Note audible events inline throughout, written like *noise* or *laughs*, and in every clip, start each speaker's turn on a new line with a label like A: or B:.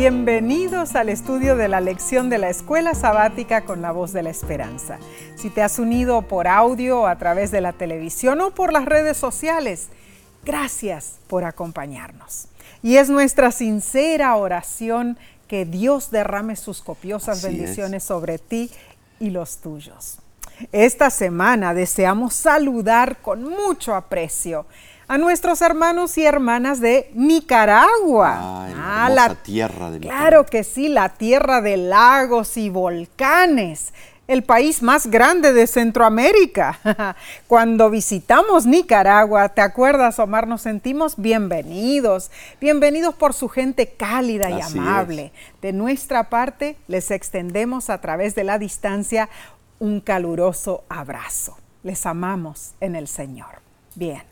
A: Bienvenidos al estudio de la lección de la Escuela Sabática con la voz de la esperanza. Si te has unido por audio, a través de la televisión o por las redes sociales, gracias por acompañarnos. Y es nuestra sincera oración que Dios derrame sus copiosas bendiciones sobre ti y los tuyos. Esta semana deseamos saludar con mucho aprecio a nuestros hermanos y hermanas de Nicaragua.
B: Ah, la tierra de
A: Nicaragua. Claro que sí, la tierra de lagos y volcanes el país más grande de Centroamérica. *laughs* Cuando visitamos Nicaragua, ¿te acuerdas, Omar? Nos sentimos bienvenidos, bienvenidos por su gente cálida y amable. De nuestra parte, les extendemos a través de la distancia un caluroso abrazo. Les amamos en el Señor. Bien.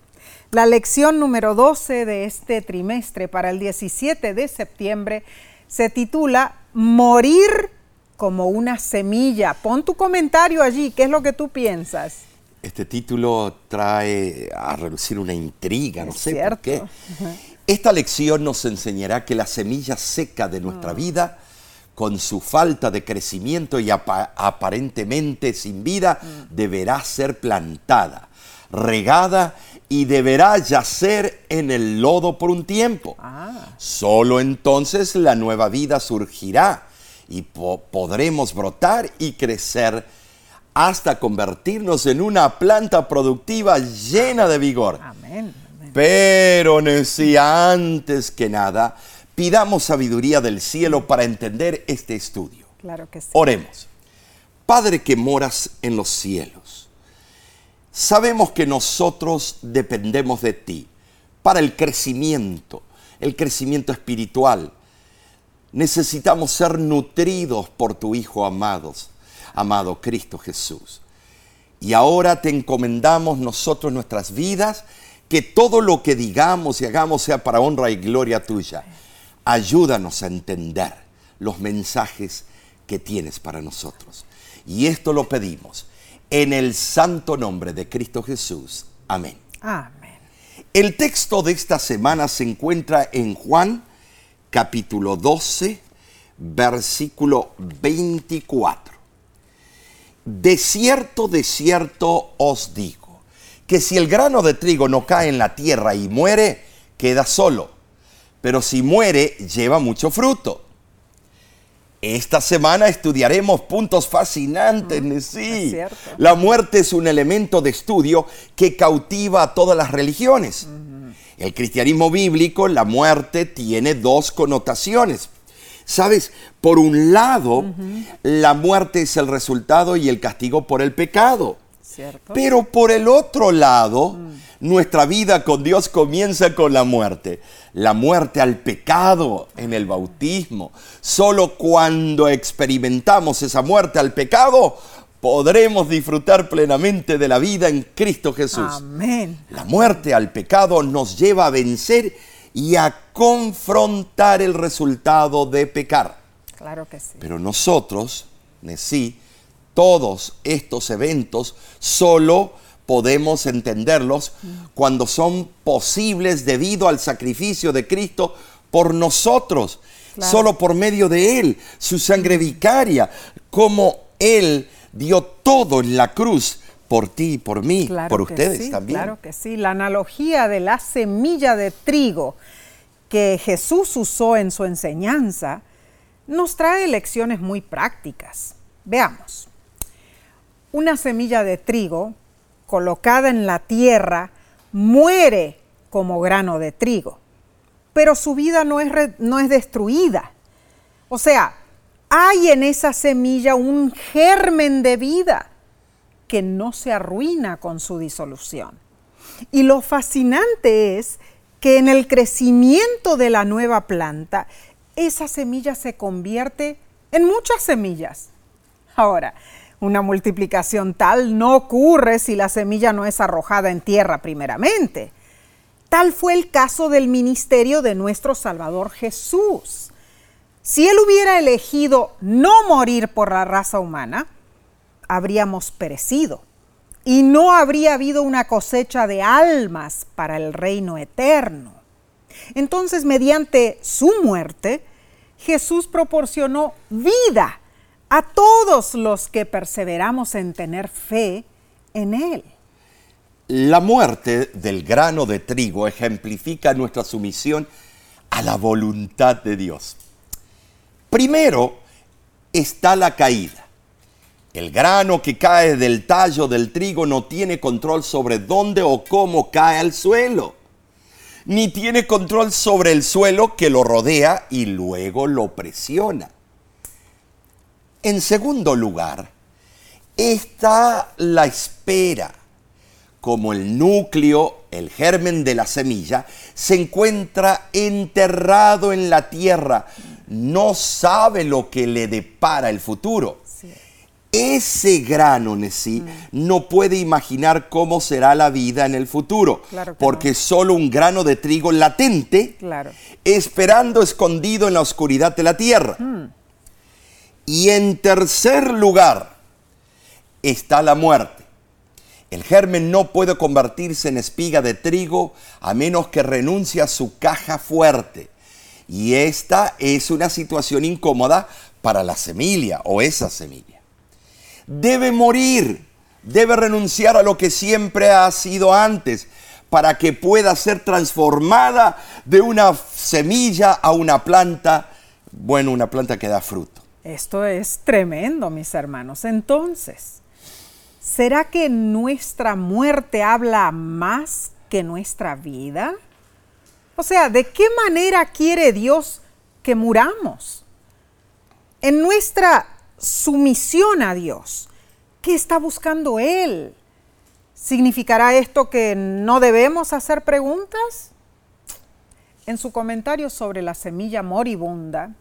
A: La lección número 12 de este trimestre para el 17 de septiembre se titula Morir como una semilla. Pon tu comentario allí, ¿qué es lo que tú piensas?
B: Este título trae a reducir una intriga, no sé por qué. Esta lección nos enseñará que la semilla seca de nuestra ah. vida, con su falta de crecimiento y aparentemente sin vida, mm. deberá ser plantada, regada y deberá yacer en el lodo por un tiempo. Ah. Solo entonces la nueva vida surgirá y podremos brotar y crecer hasta convertirnos en una planta productiva llena de vigor. Amén. Pero antes que nada, pidamos sabiduría del cielo para entender este estudio.
A: Claro que sí.
B: Oremos. Padre que moras en los cielos Sabemos que nosotros dependemos de ti para el crecimiento, el crecimiento espiritual. Necesitamos ser nutridos por tu Hijo amados, amado Cristo Jesús. Y ahora te encomendamos nosotros nuestras vidas, que todo lo que digamos y hagamos sea para honra y gloria tuya. Ayúdanos a entender los mensajes que tienes para nosotros. Y esto lo pedimos en el santo nombre de Cristo Jesús. Amén.
A: Amén.
B: El texto de esta semana se encuentra en Juan capítulo 12, versículo 24. De cierto, de cierto os digo, que si el grano de trigo no cae en la tierra y muere, queda solo, pero si muere, lleva mucho fruto. Esta semana estudiaremos puntos fascinantes, mm, sí. La muerte es un elemento de estudio que cautiva a todas las religiones. El cristianismo bíblico, la muerte tiene dos connotaciones. Sabes, por un lado, la muerte es el resultado y el castigo por el pecado. Pero por el otro lado, mm. nuestra vida con Dios comienza con la muerte. La muerte al pecado en el bautismo. Solo cuando experimentamos esa muerte al pecado, podremos disfrutar plenamente de la vida en Cristo Jesús.
A: Amén.
B: La muerte al pecado nos lleva a vencer y a confrontar el resultado de pecar.
A: Claro que sí.
B: Pero nosotros, sí, todos estos eventos solo podemos entenderlos cuando son posibles debido al sacrificio de Cristo por nosotros, solo por medio de Él, su sangre vicaria, como Él dio todo en la cruz por ti y por mí, por ustedes también.
A: Claro que sí, la analogía de la semilla de trigo que Jesús usó en su enseñanza nos trae lecciones muy prácticas. Veamos una semilla de trigo colocada en la tierra muere como grano de trigo, pero su vida no es, no es destruida. O sea, hay en esa semilla un germen de vida que no se arruina con su disolución. Y lo fascinante es que en el crecimiento de la nueva planta, esa semilla se convierte en muchas semillas. Ahora, una multiplicación tal no ocurre si la semilla no es arrojada en tierra primeramente. Tal fue el caso del ministerio de nuestro Salvador Jesús. Si él hubiera elegido no morir por la raza humana, habríamos perecido y no habría habido una cosecha de almas para el reino eterno. Entonces, mediante su muerte, Jesús proporcionó vida a todos los que perseveramos en tener fe en Él.
B: La muerte del grano de trigo ejemplifica nuestra sumisión a la voluntad de Dios. Primero está la caída. El grano que cae del tallo del trigo no tiene control sobre dónde o cómo cae al suelo, ni tiene control sobre el suelo que lo rodea y luego lo presiona. En segundo lugar, está la espera, como el núcleo, el germen de la semilla, se encuentra enterrado en la tierra, no sabe lo que le depara el futuro. Ese grano en sí no puede imaginar cómo será la vida en el futuro, porque es solo un grano de trigo latente, esperando escondido en la oscuridad de la tierra. Mm. Y en tercer lugar está la muerte. El germen no puede convertirse en espiga de trigo a menos que renuncie a su caja fuerte. Y esta es una situación incómoda para la semilla o esa semilla. Debe morir, debe renunciar a lo que siempre ha sido antes para que pueda ser transformada de una semilla a una planta, bueno, una planta que da fruto.
A: Esto es tremendo, mis hermanos. Entonces, ¿será que nuestra muerte habla más que nuestra vida? O sea, ¿de qué manera quiere Dios que muramos? En nuestra sumisión a Dios, ¿qué está buscando Él? ¿Significará esto que no debemos hacer preguntas? En su comentario sobre la semilla moribunda,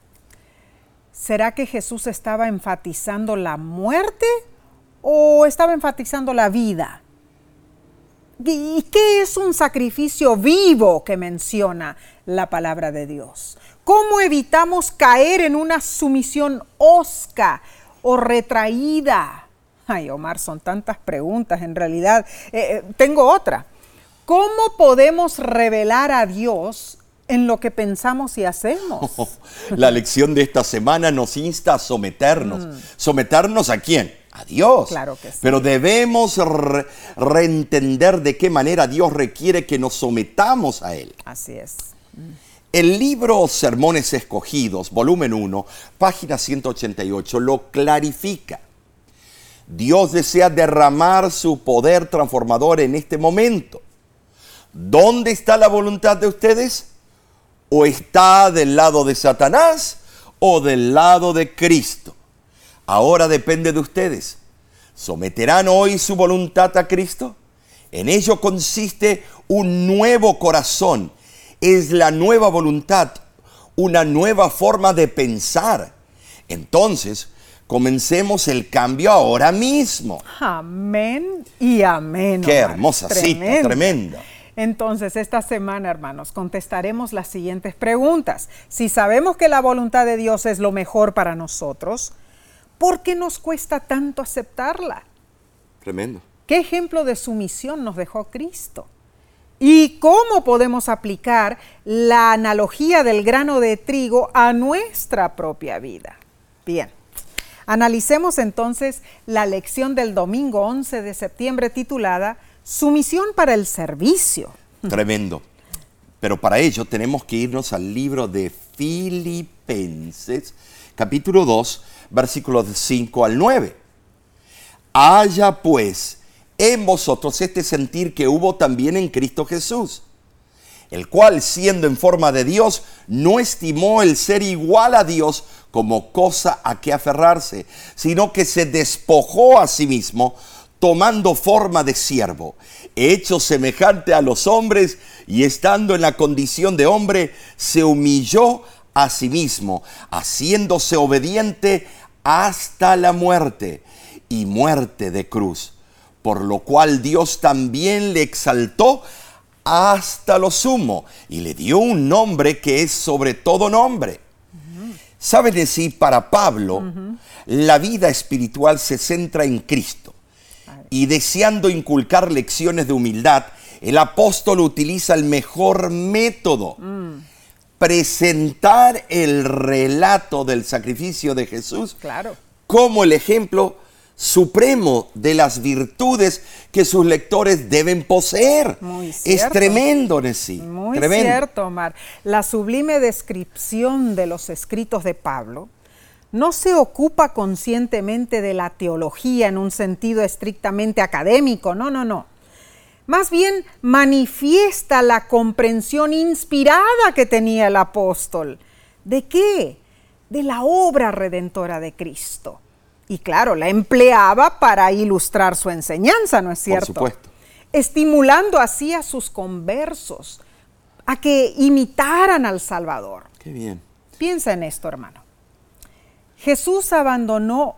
A: ¿Será que Jesús estaba enfatizando la muerte o estaba enfatizando la vida? ¿Y qué es un sacrificio vivo que menciona la palabra de Dios? ¿Cómo evitamos caer en una sumisión osca o retraída? Ay, Omar, son tantas preguntas en realidad. Eh, eh, tengo otra. ¿Cómo podemos revelar a Dios en lo que pensamos y hacemos. *laughs*
B: la lección de esta semana nos insta a someternos. Mm. ¿Someternos a quién? A Dios.
A: Claro que sí.
B: Pero debemos reentender de qué manera Dios requiere que nos sometamos a Él.
A: Así es.
B: El libro Sermones Escogidos, volumen 1, página 188, lo clarifica. Dios desea derramar su poder transformador en este momento. ¿Dónde está la voluntad de ustedes? O está del lado de Satanás o del lado de Cristo. Ahora depende de ustedes. ¿Someterán hoy su voluntad a Cristo? En ello consiste un nuevo corazón. Es la nueva voluntad, una nueva forma de pensar. Entonces, comencemos el cambio ahora mismo.
A: Amén y amén.
B: Qué hermosa cita, tremenda.
A: Entonces, esta semana, hermanos, contestaremos las siguientes preguntas. Si sabemos que la voluntad de Dios es lo mejor para nosotros, ¿por qué nos cuesta tanto aceptarla?
B: Tremendo.
A: ¿Qué ejemplo de sumisión nos dejó Cristo? ¿Y cómo podemos aplicar la analogía del grano de trigo a nuestra propia vida? Bien, analicemos entonces la lección del domingo 11 de septiembre titulada Sumisión para el servicio.
B: Tremendo. Pero para ello tenemos que irnos al libro de Filipenses, capítulo 2, versículos 5 al 9. Haya pues en vosotros este sentir que hubo también en Cristo Jesús, el cual siendo en forma de Dios, no estimó el ser igual a Dios como cosa a que aferrarse, sino que se despojó a sí mismo, tomando forma de siervo, hecho semejante a los hombres y estando en la condición de hombre, se humilló a sí mismo, haciéndose obediente hasta la muerte y muerte de cruz, por lo cual Dios también le exaltó hasta lo sumo y le dio un nombre que es sobre todo nombre. ¿Saben decir? Para Pablo, la vida espiritual se centra en Cristo y deseando inculcar lecciones de humildad, el apóstol utiliza el mejor método. presentar el relato del sacrificio de Jesús
A: Claro.
B: como el ejemplo supremo de las virtudes que sus lectores deben poseer.
A: Muy
B: es tremendo, Nessie.
A: Muy
B: tremendo.
A: cierto, Omar. La sublime descripción de los escritos de Pablo no se ocupa conscientemente de la teología en un sentido estrictamente académico, no, no, no. Más bien manifiesta la comprensión inspirada que tenía el apóstol. ¿De qué? De la obra redentora de Cristo. Y claro, la empleaba para ilustrar su enseñanza, ¿no es cierto?
B: supuesto.
A: Estimulando así a sus conversos a que imitaran al Salvador.
B: Qué bien.
A: Piensa en esto, hermano. Jesús abandonó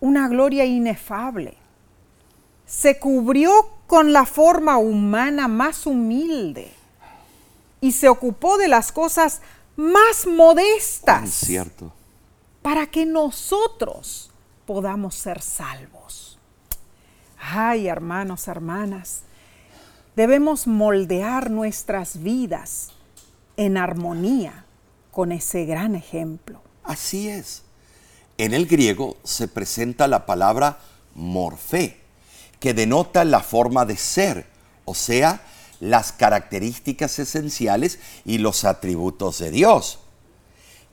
A: una gloria inefable. Se cubrió con la forma humana más humilde y se ocupó de las cosas más modestas
B: cierto.
A: para que nosotros podamos ser salvos. Ay, hermanos, hermanas, debemos moldear nuestras vidas en armonía con ese gran ejemplo.
B: Así es. En el griego se presenta la palabra morfé, que denota la forma de ser, o sea, las características esenciales y los atributos de Dios.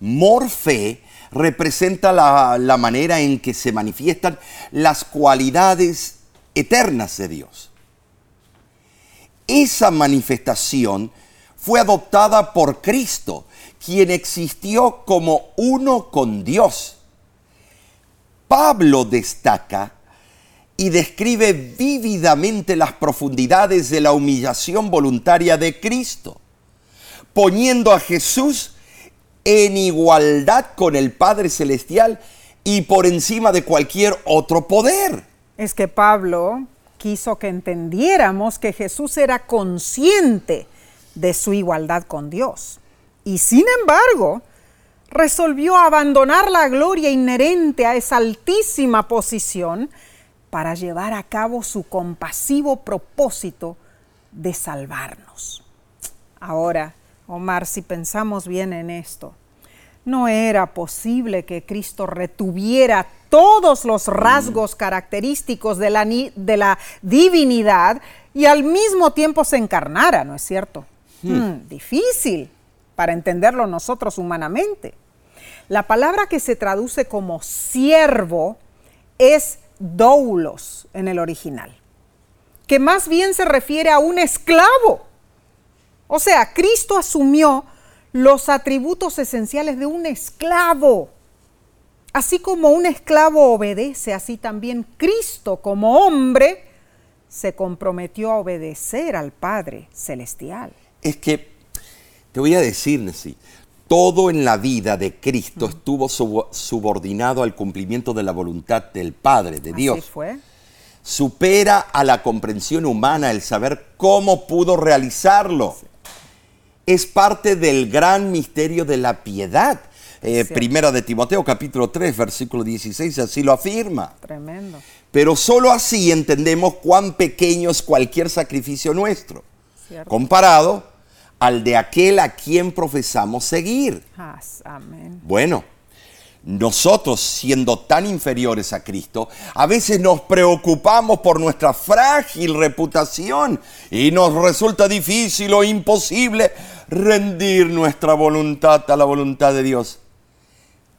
B: Morfé representa la manera en que se manifiestan las cualidades eternas de Dios. Esa manifestación fue adoptada por Cristo, quien existió como uno con Dios. Pablo destaca y describe vívidamente las profundidades de la humillación voluntaria de Cristo, poniendo a Jesús en igualdad con el Padre Celestial y por encima de cualquier otro poder.
A: Es que Pablo quiso que entendiéramos que Jesús era consciente de su igualdad con Dios. Y sin embargo, resolvió abandonar la gloria inherente a esa altísima posición para llevar a cabo su compasivo propósito de salvarnos. Ahora, Omar, si pensamos bien en esto, no era posible que Cristo retuviera todos los rasgos característicos de la, de la divinidad y al mismo tiempo se encarnara, ¿no es cierto? Hmm, difícil para entenderlo nosotros humanamente. La palabra que se traduce como siervo es doulos en el original, que más bien se refiere a un esclavo. O sea, Cristo asumió los atributos esenciales de un esclavo. Así como un esclavo obedece, así también Cristo como hombre se comprometió a obedecer al Padre Celestial.
B: Es que, te voy a decir, Nessie, todo en la vida de Cristo estuvo subo- subordinado al cumplimiento de la voluntad del Padre, de
A: Así
B: Dios.
A: fue.
B: Supera a la comprensión humana el saber cómo pudo realizarlo. Es parte del gran misterio de la piedad. Eh, primera de Timoteo capítulo 3, versículo 16, así lo afirma.
A: Tremendo.
B: Pero solo así entendemos cuán pequeño es cualquier sacrificio nuestro,
A: Cierto.
B: comparado al de aquel a quien profesamos seguir.
A: Amén.
B: Bueno, nosotros siendo tan inferiores a Cristo, a veces nos preocupamos por nuestra frágil reputación y nos resulta difícil o imposible rendir nuestra voluntad a la voluntad de Dios.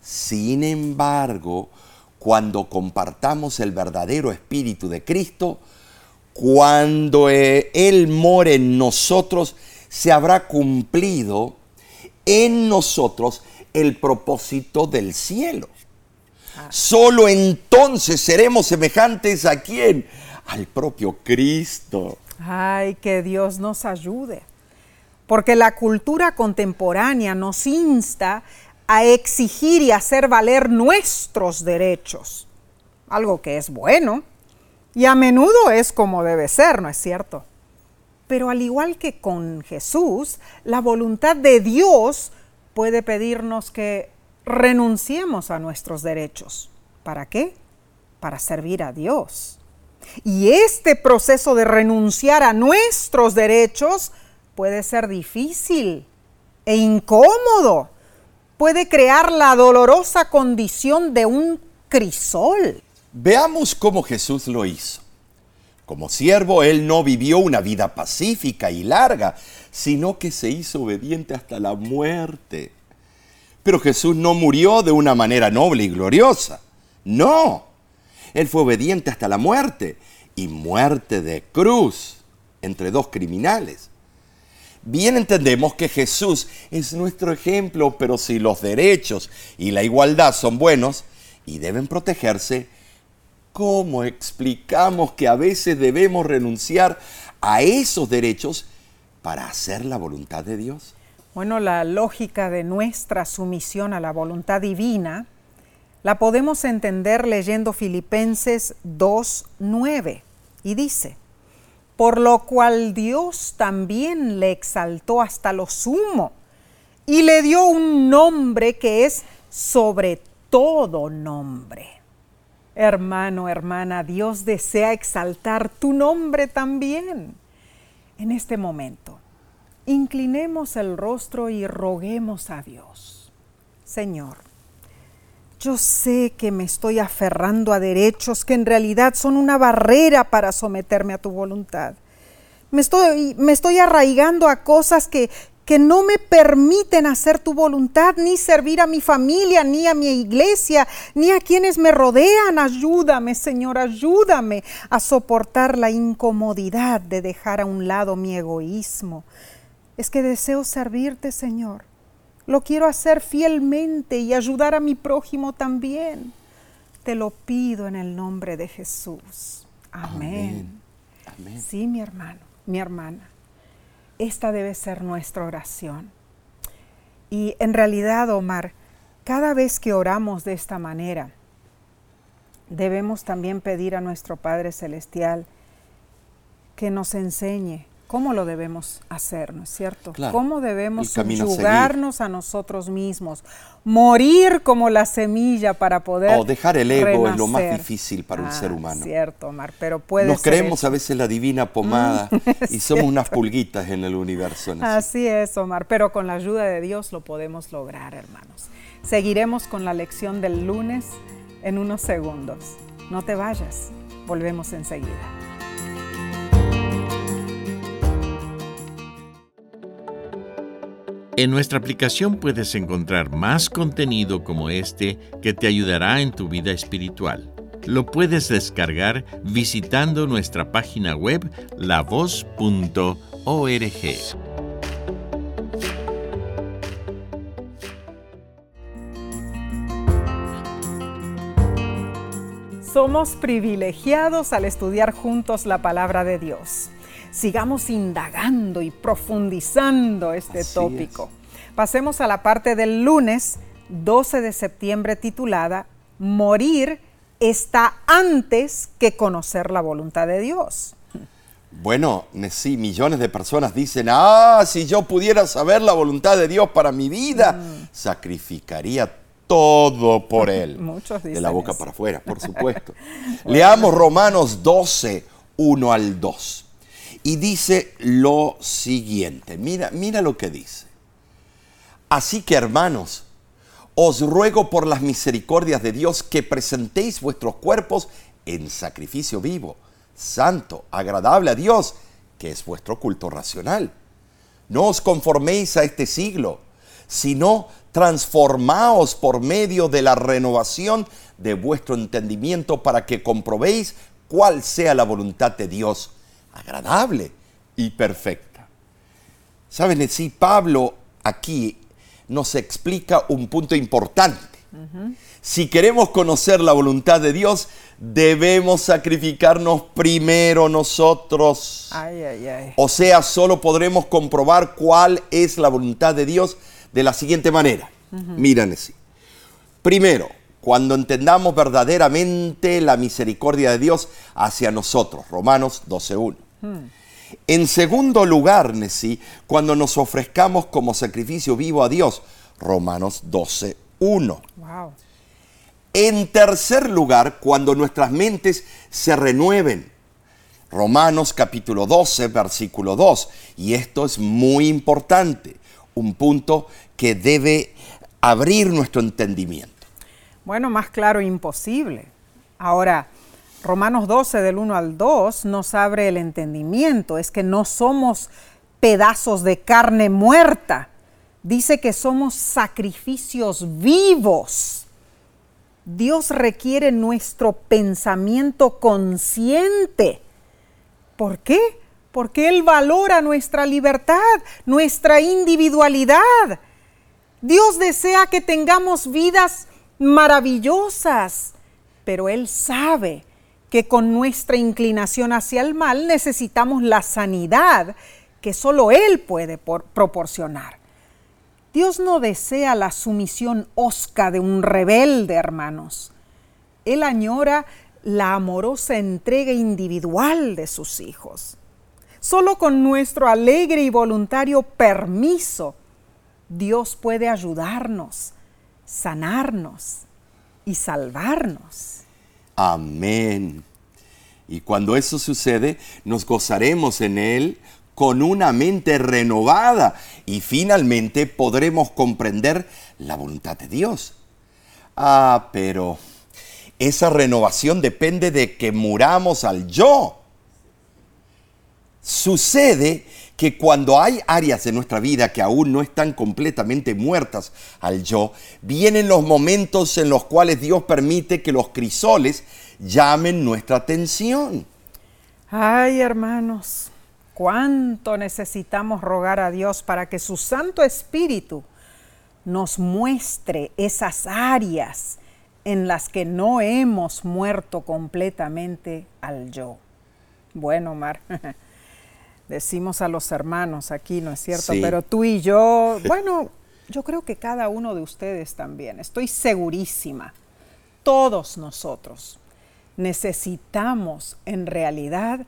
B: Sin embargo, cuando compartamos el verdadero espíritu de Cristo, cuando eh, Él more en nosotros, se habrá cumplido en nosotros el propósito del cielo. Solo entonces seremos semejantes a quién? Al propio Cristo.
A: Ay, que Dios nos ayude. Porque la cultura contemporánea nos insta a exigir y hacer valer nuestros derechos. Algo que es bueno y a menudo es como debe ser, ¿no es cierto? Pero al igual que con Jesús, la voluntad de Dios puede pedirnos que renunciemos a nuestros derechos. ¿Para qué? Para servir a Dios. Y este proceso de renunciar a nuestros derechos puede ser difícil e incómodo. Puede crear la dolorosa condición de un crisol.
B: Veamos cómo Jesús lo hizo. Como siervo, Él no vivió una vida pacífica y larga, sino que se hizo obediente hasta la muerte. Pero Jesús no murió de una manera noble y gloriosa. No. Él fue obediente hasta la muerte y muerte de cruz entre dos criminales. Bien entendemos que Jesús es nuestro ejemplo, pero si los derechos y la igualdad son buenos y deben protegerse, ¿cómo explicamos que a veces debemos renunciar a esos derechos para hacer la voluntad de Dios?
A: Bueno, la lógica de nuestra sumisión a la voluntad divina la podemos entender leyendo Filipenses 2.9 y dice, por lo cual Dios también le exaltó hasta lo sumo y le dio un nombre que es sobre todo nombre. Hermano, hermana, Dios desea exaltar tu nombre también. En este momento, inclinemos el rostro y roguemos a Dios. Señor, yo sé que me estoy aferrando a derechos que en realidad son una barrera para someterme a tu voluntad. Me estoy, me estoy arraigando a cosas que, que no me permiten hacer tu voluntad, ni servir a mi familia, ni a mi iglesia, ni a quienes me rodean. Ayúdame, Señor, ayúdame a soportar la incomodidad de dejar a un lado mi egoísmo. Es que deseo servirte, Señor. Lo quiero hacer fielmente y ayudar a mi prójimo también. Te lo pido en el nombre de Jesús. Amén. Amén. Sí, mi hermano, mi hermana. Esta debe ser nuestra oración. Y en realidad, Omar, cada vez que oramos de esta manera, debemos también pedir a nuestro Padre Celestial que nos enseñe cómo lo debemos hacer, ¿no es cierto? ¿Cómo debemos subyugarnos a, nosotros mismos? Morir como la semilla para poder.
B: Oh, dejar el ego es lo más difícil para un ser ah, humano.
A: Cierto, Omar, pero puede
B: Nos creemos a veces la divina pomada mm, *laughs* y somos unas pulguitas en el universo.
A: Así es, Omar, pero con la ayuda de Dios lo podemos lograr, hermanos. Seguiremos con la lección del lunes en unos segundos. No te vayas, volvemos enseguida.
C: En nuestra aplicación puedes encontrar más contenido como este que te ayudará en tu vida espiritual. Lo puedes descargar visitando nuestra página web lavoz.org.
A: Somos privilegiados al estudiar juntos la palabra de Dios sigamos indagando y profundizando este tópico. Pasemos a la parte del lunes 12 de septiembre titulada Morir está antes que conocer la voluntad de Dios.
B: Bueno, sí, millones de personas dicen, ah, si yo pudiera saber la voluntad de Dios para mi vida, mm. sacrificaría todo por *laughs* Él.
A: Muchos dicen
B: De la boca para afuera, por *laughs* supuesto. Leamos Romanos 12, 1 al 2 y dice lo siguiente. Mira, mira lo que dice. Así que hermanos, os ruego por las misericordias de Dios que presentéis vuestros cuerpos en sacrificio vivo, santo, agradable a Dios, que es vuestro culto racional. No os conforméis a este siglo, sino transformaos por medio de la renovación de vuestro entendimiento para que comprobéis cuál sea la voluntad de Dios agradable y perfecta. Saben, sí, Pablo aquí nos explica un punto importante. Si queremos conocer la voluntad de Dios, debemos sacrificarnos primero nosotros. O sea, solo podremos comprobar cuál es la voluntad de Dios de la siguiente manera. Miren así. Primero, cuando entendamos verdaderamente la misericordia de Dios hacia nosotros. Romanos 12.1. En segundo lugar, Nesí, cuando nos ofrezcamos como sacrificio vivo a Dios, Romanos 12, 1. En tercer lugar, cuando nuestras mentes se renueven, Romanos capítulo 12, versículo 2. Y esto es muy importante. un punto que debe abrir nuestro entendimiento.
A: Bueno, más claro imposible. Ahora, Romanos 12 del 1 al 2 nos abre el entendimiento, es que no somos pedazos de carne muerta, dice que somos sacrificios vivos. Dios requiere nuestro pensamiento consciente. ¿Por qué? Porque Él valora nuestra libertad, nuestra individualidad. Dios desea que tengamos vidas maravillosas, pero Él sabe que con nuestra inclinación hacia el mal necesitamos la sanidad que solo Él puede proporcionar. Dios no desea la sumisión osca de un rebelde, hermanos. Él añora la amorosa entrega individual de sus hijos. Solo con nuestro alegre y voluntario permiso, Dios puede ayudarnos, sanarnos y salvarnos.
B: Amén. Y cuando eso sucede, nos gozaremos en Él con una mente renovada y finalmente podremos comprender la voluntad de Dios. Ah, pero esa renovación depende de que muramos al yo. Sucede que cuando hay áreas de nuestra vida que aún no están completamente muertas al yo, vienen los momentos en los cuales Dios permite que los crisoles llamen nuestra atención.
A: Ay, hermanos, cuánto necesitamos rogar a Dios para que su Santo Espíritu nos muestre esas áreas en las que no hemos muerto completamente al yo. Bueno, Mar, *laughs* decimos a los hermanos aquí, ¿no es cierto? Pero tú y yo, *laughs* bueno, yo creo que cada uno de ustedes también, estoy segurísima, todos nosotros necesitamos en realidad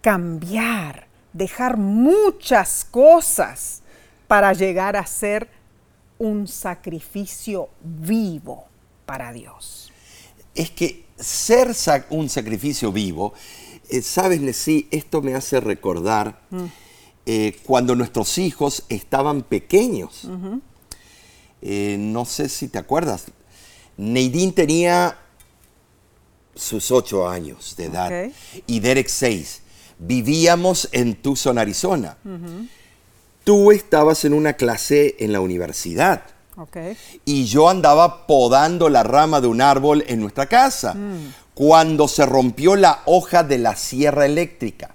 A: cambiar dejar muchas cosas para llegar a ser un sacrificio vivo para Dios.
B: Es que ser un sacrificio vivo, eh, sabes, sí, esto me hace recordar mm. eh, cuando nuestros hijos estaban pequeños. Eh, no sé si te acuerdas. Neidín tenía sus ocho años de edad y Derek seis vivíamos en Tucson, Arizona. Tú estabas en una clase en la universidad. Y yo andaba podando la rama de un árbol en nuestra casa mm. Cuando se rompió la hoja de la sierra eléctrica.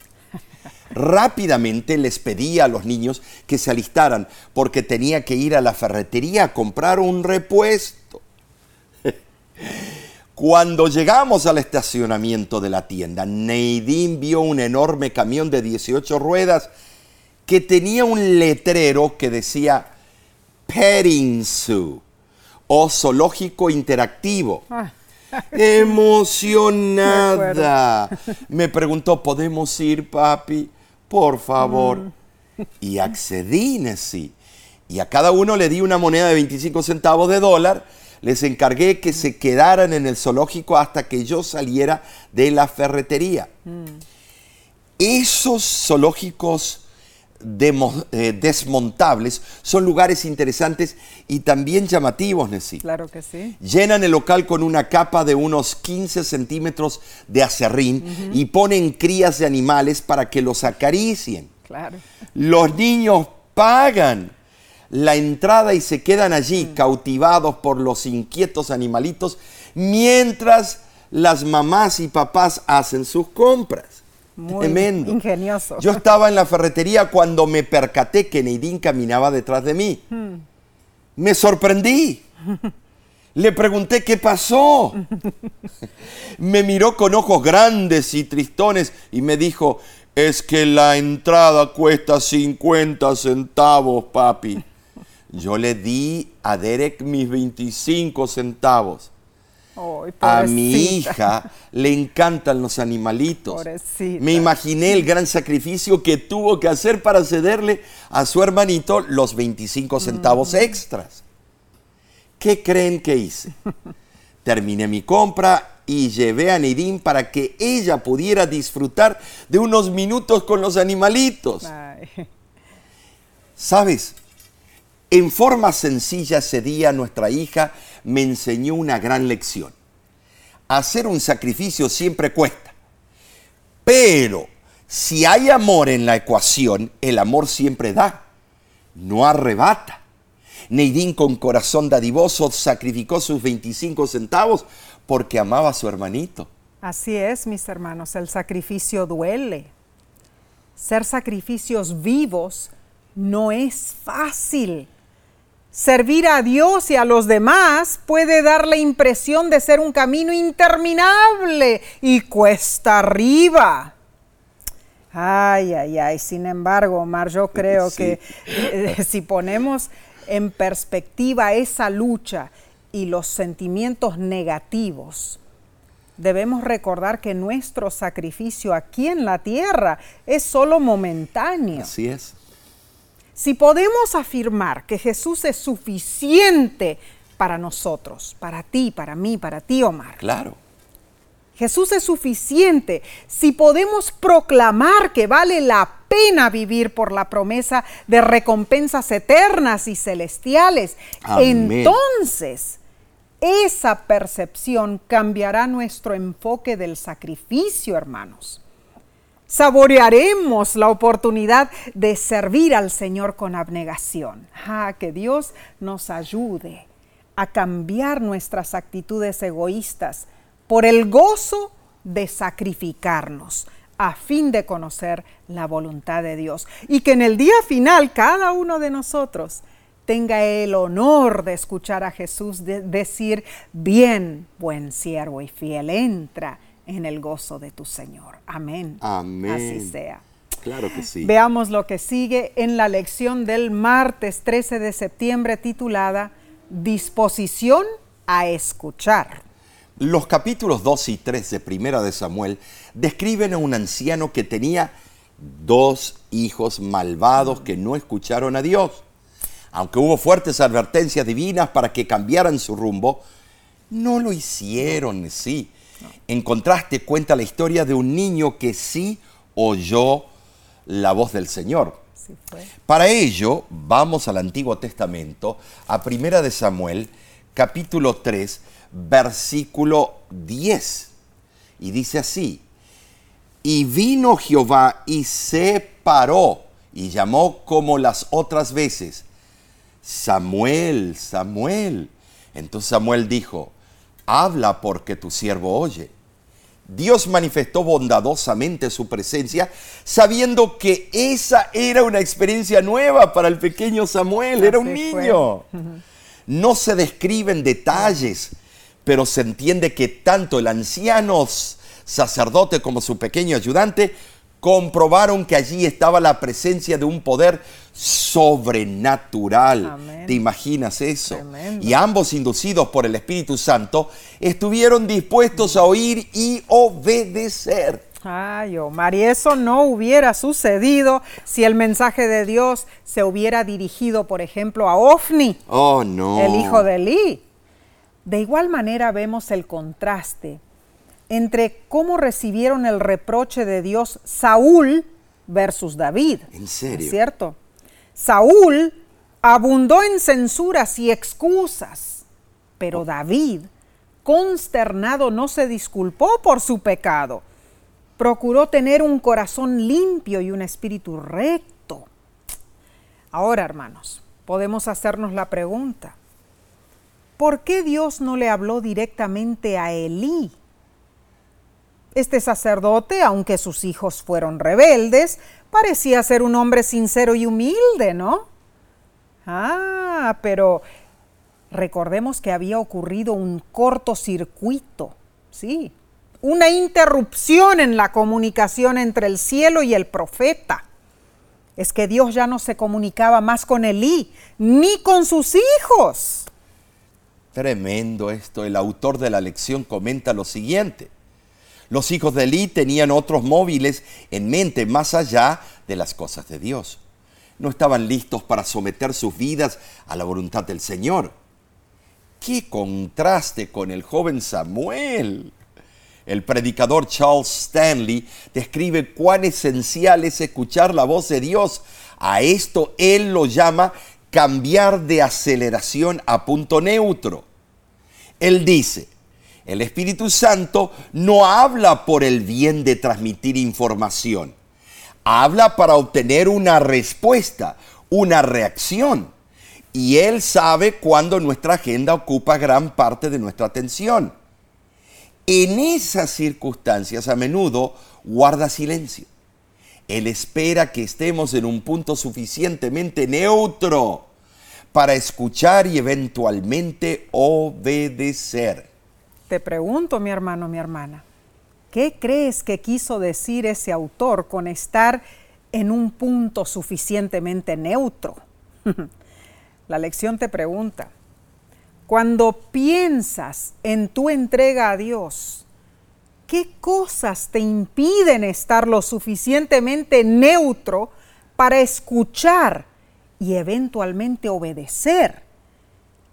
B: Rápidamente les pedí a los niños que se alistaran porque tenía que ir a la ferretería a comprar un repuesto. *laughs* Cuando llegamos al estacionamiento de la tienda, Neidín vio un enorme camión de 18 ruedas que tenía un letrero que decía Petting Zoo o Zoológico Interactivo. Ah. Emocionada. Me preguntó, ¿podemos ir, papi? Por favor. Mm. Y accedí, Nessie. Y a cada uno le di una moneda de 25 centavos de dólar les encargué que se quedaran en el zoológico hasta que yo saliera de la ferretería. Esos zoológicos eh, desmontables son lugares interesantes y también llamativos, Nessie.
A: Claro que sí.
B: Llenan el local con una capa de unos 15 centímetros de acerrín y ponen crías de animales para que los acaricien.
A: Claro.
B: Los niños pagan la entrada y se quedan allí mm. cautivados por los inquietos animalitos mientras las mamás y papás hacen sus compras.
A: Muy Tremendo. ingenioso.
B: Yo estaba en la ferretería cuando me percaté que Neidín caminaba detrás de mí. Hmm. Me sorprendí. Le pregunté qué pasó. *laughs* me miró con ojos grandes y tristones y me dijo, es que la entrada cuesta 50 centavos, papi. *laughs* Yo le di a Derek mis 25 centavos. A mi hija le encantan los animalitos. Me imaginé el gran sacrificio que tuvo que hacer para cederle a su hermanito los 25 centavos extras. ¿Qué creen que hice? *laughs* Terminé mi compra y llevé a Nidín para que ella pudiera disfrutar de unos minutos con los animalitos. ¿Sabes? En forma sencilla ese día nuestra hija me enseñó una gran lección. Hacer un sacrificio siempre cuesta, pero si hay amor en la ecuación, el amor siempre da, no arrebata. Neidín con corazón dadivoso sacrificó sus 25 centavos porque amaba a su hermanito.
A: Así es, mis hermanos, el sacrificio duele. Ser sacrificios vivos no es fácil. Servir a Dios y a los demás puede dar la impresión de ser un camino interminable y cuesta arriba. Ay, ay, ay. Sin embargo, Omar, yo creo que eh, si ponemos en perspectiva esa lucha y los sentimientos negativos, debemos recordar que nuestro sacrificio aquí en la tierra es solo momentáneo.
B: Así es.
A: Si podemos afirmar que Jesús es suficiente para nosotros, para ti, para mí, para ti, Omar.
B: Claro.
A: Jesús es suficiente. Si podemos proclamar que vale la pena vivir por la promesa de recompensas eternas y celestiales,
B: Amén.
A: entonces esa percepción cambiará nuestro enfoque del sacrificio, hermanos saborearemos la oportunidad de servir al Señor con abnegación. Ah, que Dios nos ayude a cambiar nuestras actitudes egoístas por el gozo de sacrificarnos a fin de conocer la voluntad de Dios. Y que en el día final cada uno de nosotros tenga el honor de escuchar a Jesús decir, bien, buen siervo y fiel, entra en el gozo de tu Señor. Amén.
B: Amén.
A: Así sea.
B: Claro que sí.
A: Veamos lo que sigue en la lección del martes 13 de septiembre titulada Disposición a escuchar.
B: Los capítulos 2 y 3 de Primera de Samuel describen a un anciano que tenía dos hijos malvados que no escucharon a Dios. Aunque hubo fuertes advertencias divinas para que cambiaran su rumbo, no lo hicieron, sí. En contraste, cuenta la historia de un niño que sí oyó la voz del Señor. Para ello, vamos al Antiguo Testamento, a Primera de Samuel, capítulo 3, versículo 10. Y dice así, y vino Jehová y se paró y llamó como las otras veces, Samuel, Samuel. Entonces Samuel dijo, habla porque tu siervo oye. Dios manifestó bondadosamente su presencia, sabiendo que esa era una experiencia nueva para el pequeño Samuel, era un niño. No se describen detalles, pero se entiende que tanto el anciano sacerdote como su pequeño ayudante comprobaron que allí estaba la presencia de un poder sobrenatural. ¿Te imaginas eso? Y ambos, inducidos por el Espíritu Santo, estuvieron dispuestos a oír y obedecer.
A: Ay, Omar, y eso no hubiera sucedido si el mensaje de Dios se hubiera dirigido, por ejemplo, a Ofni,
B: oh, no.
A: el hijo de Eli. De igual manera vemos el contraste entre cómo recibieron el reproche de Dios Saúl versus David.
B: ¿En serio?
A: ¿Es cierto? Saúl abundó en censuras y excusas, pero David, consternado, no se disculpó por su pecado. Procuró tener un corazón limpio y un espíritu recto. Ahora, hermanos, podemos hacernos la pregunta, ¿por qué Dios no le habló directamente a Elí? Este sacerdote, aunque sus hijos fueron rebeldes, parecía ser un hombre sincero y humilde, ¿no? Ah, pero recordemos que había ocurrido un cortocircuito, sí, una interrupción en la comunicación entre el cielo y el profeta. Es que Dios ya no se comunicaba más con Elí, ni con sus hijos.
B: Tremendo esto. El autor de la lección comenta lo siguiente. Los hijos de Elí tenían otros móviles en mente más allá de las cosas de Dios. No estaban listos para someter sus vidas a la voluntad del Señor. ¡Qué contraste con el joven Samuel! El predicador Charles Stanley describe cuán esencial es escuchar la voz de Dios. A esto él lo llama cambiar de aceleración a punto neutro. Él dice, el Espíritu Santo no habla por el bien de transmitir información, habla para obtener una respuesta, una reacción. Y Él sabe cuando nuestra agenda ocupa gran parte de nuestra atención. En esas circunstancias a menudo guarda silencio. Él espera que estemos en un punto suficientemente neutro para escuchar y eventualmente obedecer.
A: Te pregunto, mi hermano, mi hermana, ¿qué crees que quiso decir ese autor con estar en un punto suficientemente neutro? *laughs* La lección te pregunta, cuando piensas en tu entrega a Dios, ¿qué cosas te impiden estar lo suficientemente neutro para escuchar y eventualmente obedecer?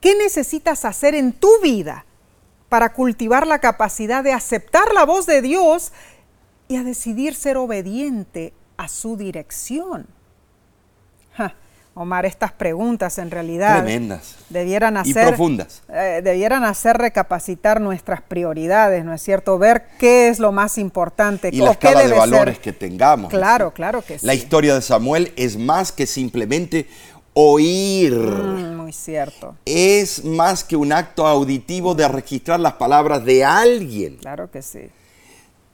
A: ¿Qué necesitas hacer en tu vida para cultivar la capacidad de aceptar la voz de Dios y a decidir ser obediente a su dirección? Omar, estas preguntas en realidad
B: tremendas
A: debieran hacer
B: y profundas.
A: Eh, debieran hacer recapacitar nuestras prioridades, ¿no es cierto? Ver qué es lo más importante
B: y la escala de valores que tengamos.
A: Claro, claro que sí.
B: La historia de Samuel es más que simplemente oír.
A: Mm, muy cierto.
B: Es más que un acto auditivo de registrar las palabras de alguien.
A: Claro que sí.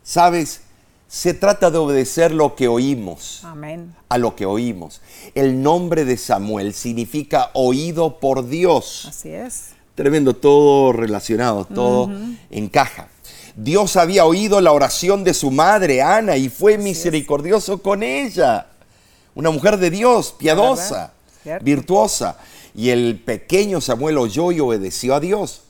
B: Sabes, se trata de obedecer lo que oímos.
A: Amén.
B: A lo que oímos. El nombre de Samuel significa oído por Dios.
A: Así es.
B: Tremendo, todo relacionado, todo encaja. Dios había oído la oración de su madre, Ana, y fue misericordioso con ella. Una mujer de Dios, piadosa, virtuosa. Y el pequeño Samuel oyó y obedeció a Dios.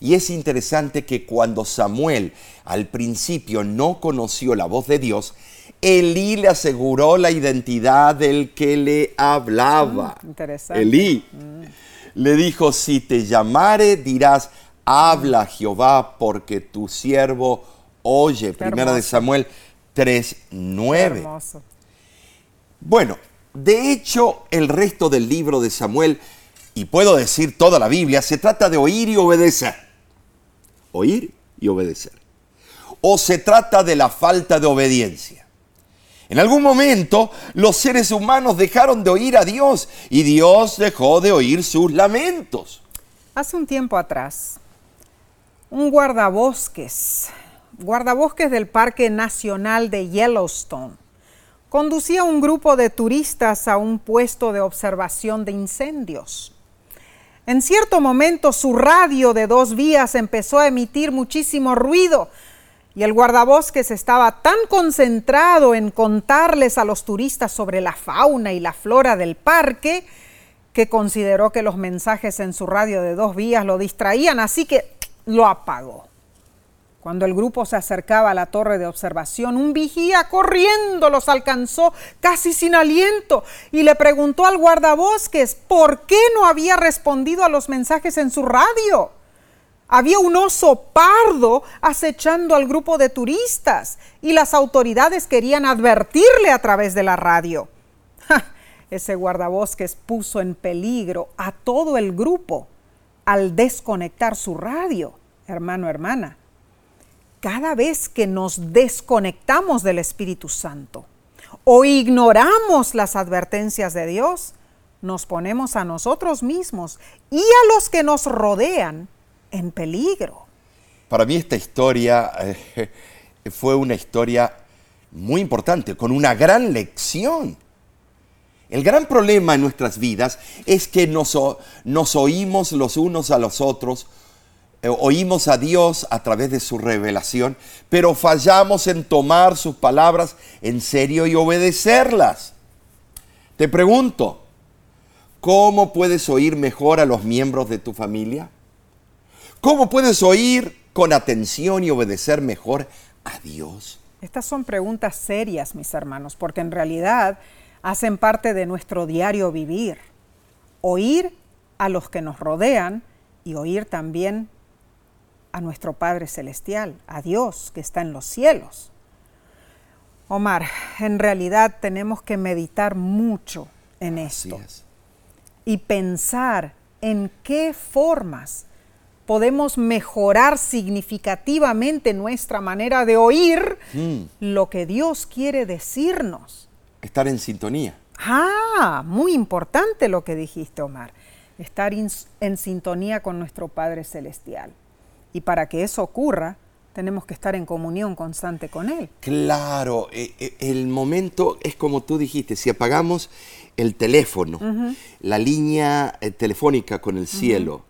B: Y es interesante que cuando Samuel al principio no conoció la voz de Dios, Elí le aseguró la identidad del que le hablaba.
A: Mm, interesante.
B: Elí mm. le dijo, si te llamare dirás, habla Jehová porque tu siervo oye. Primera de Samuel 3.9. Bueno, de hecho, el resto del libro de Samuel, y puedo decir toda la Biblia, se trata de oír y obedecer oír y obedecer. O se trata de la falta de obediencia. En algún momento los seres humanos dejaron de oír a Dios y Dios dejó de oír sus lamentos.
A: Hace un tiempo atrás, un guardabosques, guardabosques del Parque Nacional de Yellowstone, conducía un grupo de turistas a un puesto de observación de incendios. En cierto momento su radio de dos vías empezó a emitir muchísimo ruido y el guardabosques estaba tan concentrado en contarles a los turistas sobre la fauna y la flora del parque que consideró que los mensajes en su radio de dos vías lo distraían, así que lo apagó. Cuando el grupo se acercaba a la torre de observación, un vigía corriendo los alcanzó casi sin aliento y le preguntó al guardabosques por qué no había respondido a los mensajes en su radio. Había un oso pardo acechando al grupo de turistas y las autoridades querían advertirle a través de la radio. Ese guardabosques puso en peligro a todo el grupo al desconectar su radio, hermano, hermana cada vez que nos desconectamos del Espíritu Santo o ignoramos las advertencias de Dios, nos ponemos a nosotros mismos y a los que nos rodean en peligro.
B: Para mí esta historia eh, fue una historia muy importante, con una gran lección. El gran problema en nuestras vidas es que nos, oímos los unos a los otros oímos a Dios a través de su revelación, pero fallamos en tomar sus palabras en serio y obedecerlas. Te pregunto, ¿cómo puedes oír mejor a los miembros de tu familia? ¿Cómo puedes oír con atención y obedecer mejor a Dios?
A: Estas son preguntas serias, mis hermanos, porque en realidad hacen parte de nuestro diario vivir. Oír a los que nos rodean y oír también a nuestro Padre Celestial, a Dios que está en los cielos. Omar, en realidad tenemos que meditar mucho en esto. y pensar en qué formas podemos mejorar significativamente nuestra manera de oír
B: Mm.
A: lo que Dios quiere decirnos.
B: Estar en sintonía.
A: Ah, muy importante lo que dijiste, Omar. Estar in- en sintonía con nuestro Padre Celestial. Y para que eso ocurra, tenemos que estar en comunión constante con Él.
B: Claro, eh, eh, el momento es como tú dijiste, si apagamos el teléfono, la línea eh, telefónica con el cielo,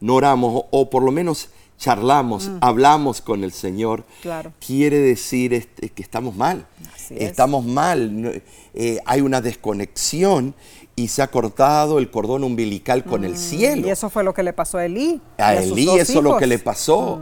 B: no oramos o, por lo menos charlamos, hablamos con el Señor,
A: Claro.
B: quiere decir este, que estamos mal.
A: Es.
B: Estamos mal, eh, hay una desconexión y se ha cortado el cordón umbilical con el cielo.
A: Y eso fue lo que le pasó a Elí. y
B: A
A: sus
B: Elí eso es lo
A: hijos.
B: que le pasó.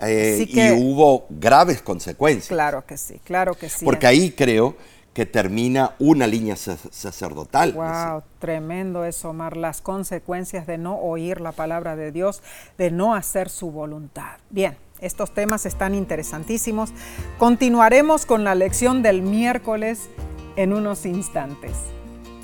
B: Eh,
A: Así que-
B: y hubo graves consecuencias.
A: Claro que sí, claro que sí.
B: Porque ahí creo que termina una línea sac- sacerdotal.
A: Wow, tremendo eso, Omar. Las consecuencias de no oír la palabra de Dios, de no hacer su voluntad. Bien, estos temas están interesantísimos. Continuaremos con la lección del miércoles en unos instantes.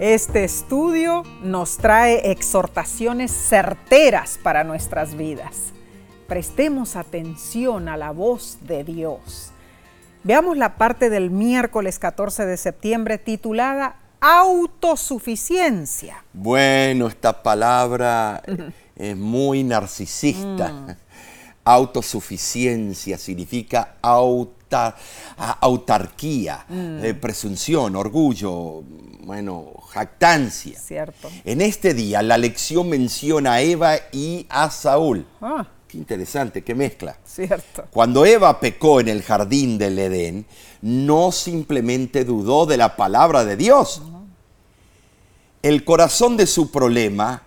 A: Este estudio nos trae exhortaciones certeras para nuestras vidas. Prestemos atención a la voz de Dios. Veamos la parte del miércoles 14 de septiembre titulada Autosuficiencia.
B: Bueno, esta palabra *laughs* es muy narcisista.
A: Mm.
B: Autosuficiencia significa auta- autarquía,
A: Mm.
B: eh, presunción, orgullo, bueno, jactancia.
A: ¿Cierto?
B: En este día la lección menciona a Eva y a Saúl.
A: Ah,
B: Qué interesante, qué mezcla.
A: cierto.
B: Cuando Eva pecó en el jardín del Edén, no simplemente dudó de la palabra de Dios. El corazón de su problema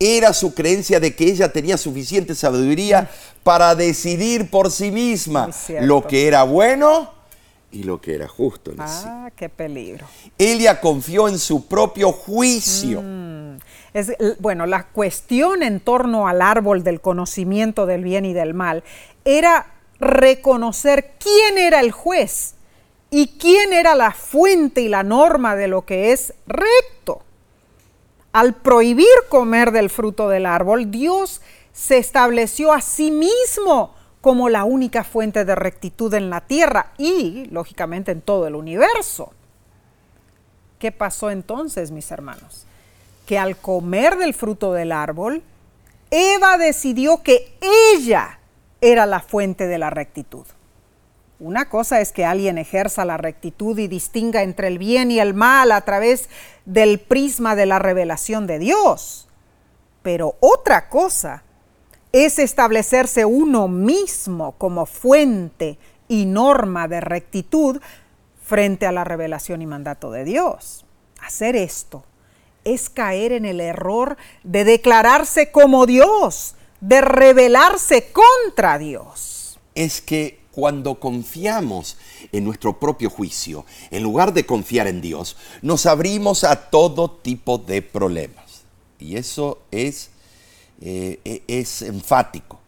B: era su creencia de que ella tenía suficiente sabiduría para decidir por sí misma lo que era bueno y lo que era justo. en sí.
A: Ah, qué peligro.
B: Ella confió en su propio juicio.
A: Es, l- bueno, la cuestión en torno al árbol del conocimiento del bien y del mal era reconocer quién era el juez y quién era la fuente y la norma de lo que es recto. Al prohibir comer del fruto del árbol, Dios se estableció a sí mismo como la única fuente de rectitud en la tierra y, lógicamente, en todo el universo. ¿Qué pasó entonces, mis hermanos? Que al comer del fruto del árbol, Eva decidió que ella era la fuente de la rectitud. Una cosa es que alguien ejerza la rectitud y distinga entre el bien y el mal a través del prisma de la revelación de Dios. Pero otra cosa es establecerse uno mismo como fuente y norma de rectitud frente a la revelación y mandato de Dios. Hacer esto es caer en el error de declararse como Dios, de rebelarse contra Dios.
B: es que cuando confiamos en nuestro propio juicio, en lugar de confiar en Dios, nos abrimos a todo tipo de problemas. Y eso es, eh, e- es enfático.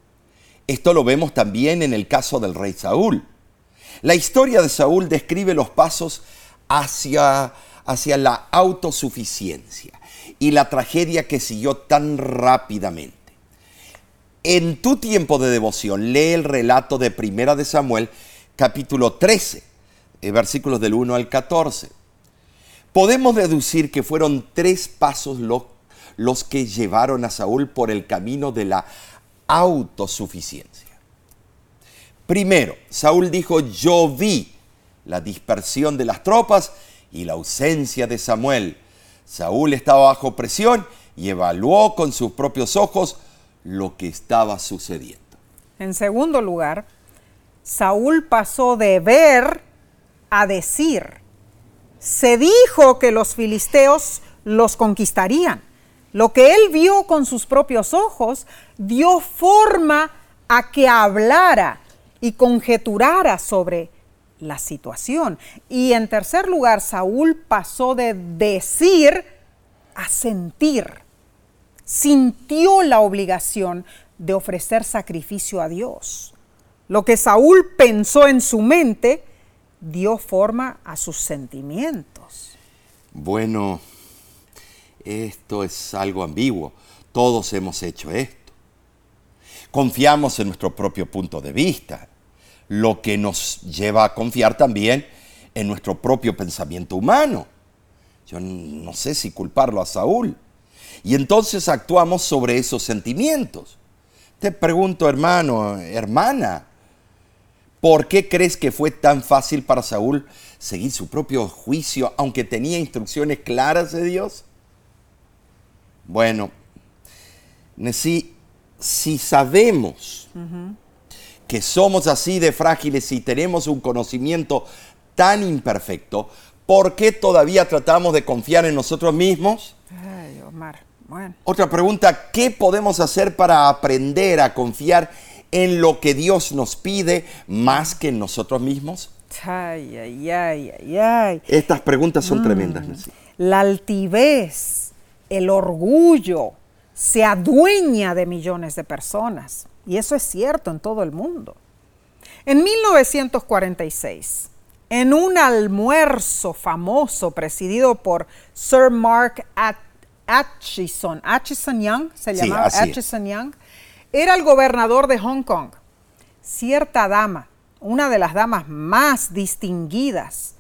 B: Esto lo vemos también en el caso del rey Saúl. La historia de Saúl describe los pasos hacia, hacia la autosuficiencia y la tragedia que siguió tan rápidamente. En tu tiempo de devoción, lee el relato de Primera de Samuel, capítulo 13, eh, versículos del 1 al 14. Podemos deducir que fueron tres pasos lo- los que llevaron a Saúl por el camino de la autosuficiencia. Primero, Saúl dijo, yo vi la dispersión de las tropas y la ausencia de Samuel. Saúl estaba bajo presión y evaluó con sus propios ojos lo que estaba sucediendo.
A: En segundo lugar, Saúl pasó de ver a decir. Se dijo que los filisteos los conquistarían. Lo que él vio con sus propios ojos dio forma a que hablara y conjeturara sobre la situación. Y en tercer lugar, Saúl pasó de decir a sentir. Sintió la obligación de ofrecer sacrificio a Dios. Lo que Saúl pensó en su mente dio forma a sus sentimientos.
B: Bueno, esto es algo ambiguo. Todos hemos hecho esto. Confiamos en nuestro propio punto de vista, lo que nos lleva a confiar también en nuestro propio pensamiento humano. Yo no sé si culparlo a Saúl. Y entonces actuamos sobre esos sentimientos. Te pregunto, hermano, hermana, ¿por qué crees que fue tan fácil para Saúl seguir su propio juicio aunque tenía instrucciones claras de Dios? Bueno, si, si sabemos que somos así de frágiles y tenemos un conocimiento tan imperfecto, ¿por qué todavía tratamos de confiar en nosotros mismos?
A: Ay, Omar. Bueno.
B: Otra pregunta, ¿qué podemos hacer para aprender a confiar en lo que Dios nos pide más que en nosotros mismos?
A: Ay, ay, ay, ay, ay.
B: Estas preguntas son tremendas.
A: Mm. La altivez, el orgullo, se adueña de millones de personas. Y eso es cierto en todo el mundo. En 1946, en un almuerzo famoso presidido por Sir Mark Atchison, Atchison Young, se llamaba Atchison Young, era el gobernador de Hong Kong. Cierta dama, una de las damas más distinguidas,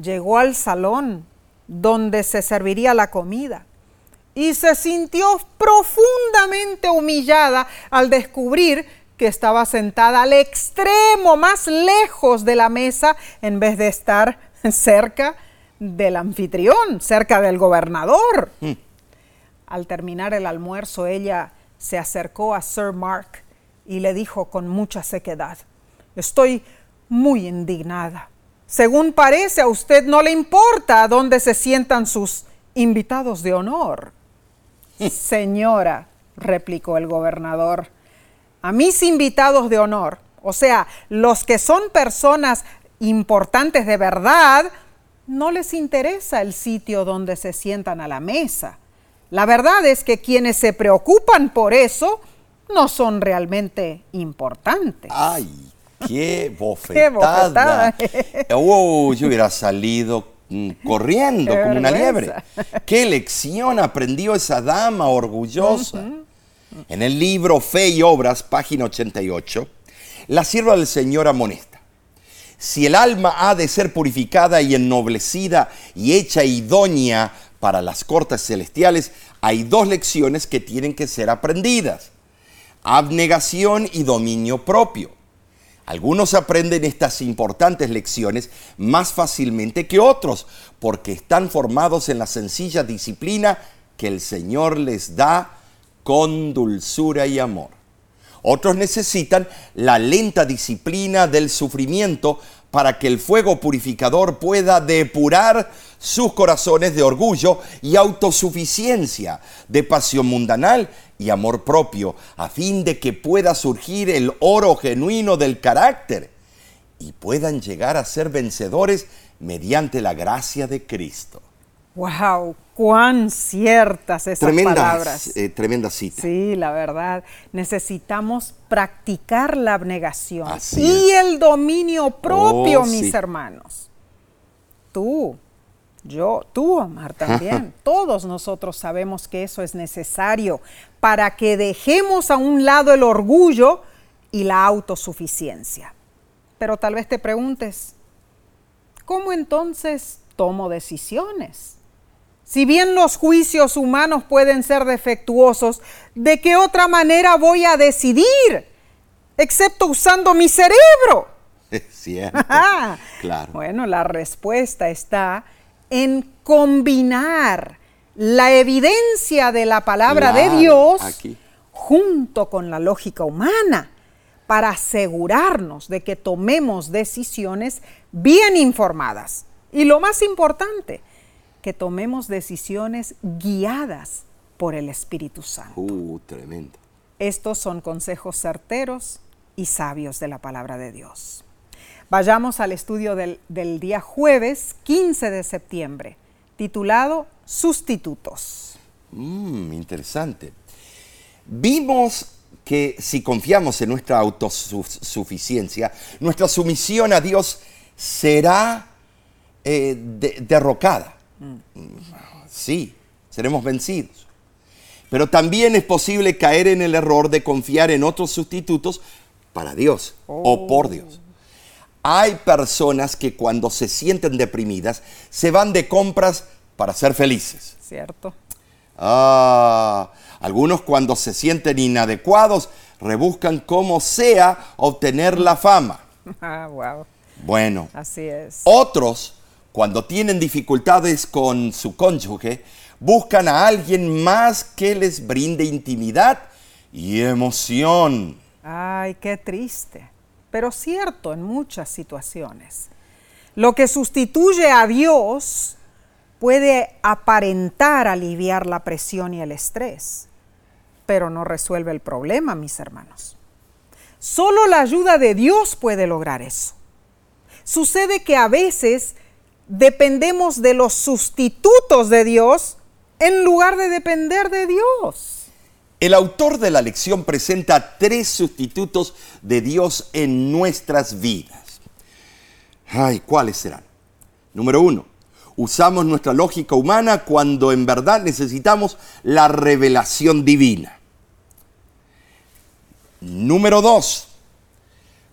A: llegó al salón donde se serviría la comida y se sintió profundamente humillada al descubrir que estaba sentada al extremo más lejos de la mesa en vez de estar cerca del anfitrión, cerca del gobernador. Mm. Al terminar el almuerzo, ella se acercó a Sir Mark y le dijo con mucha sequedad, estoy muy indignada. Según parece, a usted no le importa dónde se sientan sus invitados de honor. *laughs* Señora, replicó el gobernador, a mis invitados de honor, o sea, los que son personas importantes de verdad, no les interesa el sitio donde se sientan a la mesa. La verdad es que quienes se preocupan por eso no son realmente importantes.
B: ¡Ay, qué *laughs* bofetada! oh, yo hubiera salido mm, corriendo como una liebre. ¿Qué lección aprendió esa dama orgullosa? En el libro Fe y Obras, página 88, la sierva del Señor amonesta. Si el alma ha de ser purificada y ennoblecida y hecha idónea para las cortes celestiales, hay dos lecciones que tienen que ser aprendidas. Abnegación y dominio propio. Algunos aprenden estas importantes lecciones más fácilmente que otros, porque están formados en la sencilla disciplina que el Señor les da con dulzura y amor. Otros necesitan la lenta disciplina del sufrimiento para que el fuego purificador pueda depurar sus corazones de orgullo y autosuficiencia, de pasión mundanal y amor propio, a fin de que pueda surgir el oro genuino del carácter y puedan llegar a ser vencedores mediante la gracia de Cristo.
A: ¡Wow! ¡Cuán ciertas esas palabras!
B: Eh, tremenda cita.
A: Sí, la verdad. Necesitamos practicar la abnegación y el dominio propio, oh, mis hermanos. Tú, yo, tú, Omar, también. *laughs* Todos nosotros sabemos que eso es necesario para que dejemos a un lado el orgullo y la autosuficiencia. Pero tal vez te preguntes, ¿cómo entonces tomo decisiones? Si bien los juicios humanos pueden ser defectuosos, ¿de qué otra manera voy a decidir? Excepto usando mi cerebro. *laughs*
B: Es cierto. *laughs* claro.
A: Bueno, la respuesta está en combinar la evidencia de la palabra de Dios junto con la lógica humana para asegurarnos de que tomemos decisiones bien informadas. Y lo más importante, que tomemos decisiones guiadas por el Espíritu Santo.
B: Uh, tremendo.
A: Estos son consejos certeros y sabios de la palabra de Dios. Vayamos al estudio del, del día jueves 15 de septiembre, titulado Sustitutos.
B: Mm, interesante. Vimos que si confiamos en nuestra autosuficiencia, nuestra sumisión a Dios será eh, de- derrocada. Sí, seremos vencidos. Pero también es posible caer en el error de confiar en otros sustitutos para Dios o por Dios. Hay personas que cuando se sienten deprimidas se van de compras para ser felices.
A: ¿Cierto?
B: Ah, algunos cuando se sienten inadecuados rebuscan como sea obtener la fama. *laughs*
A: Ah, wow.
B: Bueno,
A: Así es.
B: otros cuando tienen dificultades con su cónyuge buscan a alguien más que les brinde intimidad y emoción.
A: Ay, qué triste. Pero cierto en muchas situaciones. Lo que sustituye a Dios puede aparentar aliviar la presión y el estrés, pero no resuelve el problema, mis hermanos. Solo la ayuda de Dios puede lograr eso. Sucede que a veces dependemos de los sustitutos de Dios en lugar de depender de Dios.
B: El autor de la lección presenta tres sustitutos de Dios en nuestras vidas. Ay, ¿cuáles serán? Número uno, usamos nuestra lógica humana cuando en verdad necesitamos la revelación divina. Número dos,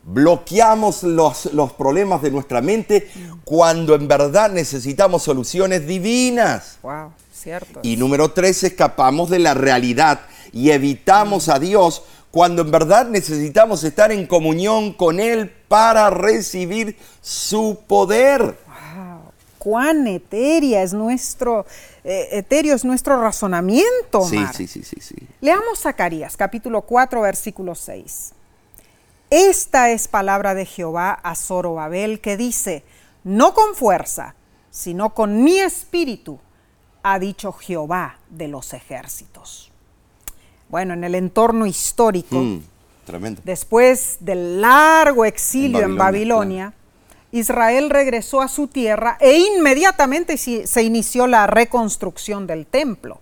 B: bloqueamos los, los problemas de nuestra mente cuando en verdad necesitamos soluciones divinas.
A: Wow, cierto.
B: Y número tres, escapamos de la realidad y evitamos a Dios cuando en verdad necesitamos estar en comunión con Él para recibir su poder.
A: Wow, cuán etérea es nuestro, eh, etéreo es nuestro razonamiento,
B: Sí, sí, sí, sí, sí.
A: Leamos Zacarías, capítulo 4, versículo 6. Esta es palabra de Jehová a Zorobabel que dice, no con fuerza, sino con mi espíritu, ha dicho Jehová de los ejércitos. Bueno, en el entorno histórico,
B: Mm, tremendo.
A: Después del largo exilio en
B: Babilonia,
A: Babilonia, Israel regresó a su tierra e inmediatamente se inició la reconstrucción del templo.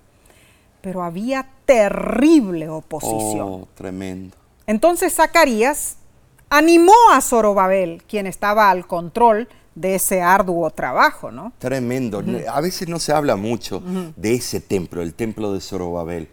A: Pero había terrible oposición.
B: Oh, tremendo.
A: Entonces Zacarías animó a Zorobabel, quien estaba al control de ese arduo trabajo, ¿no?
B: Tremendo. A veces no se habla mucho de ese templo, el templo de Zorobabel,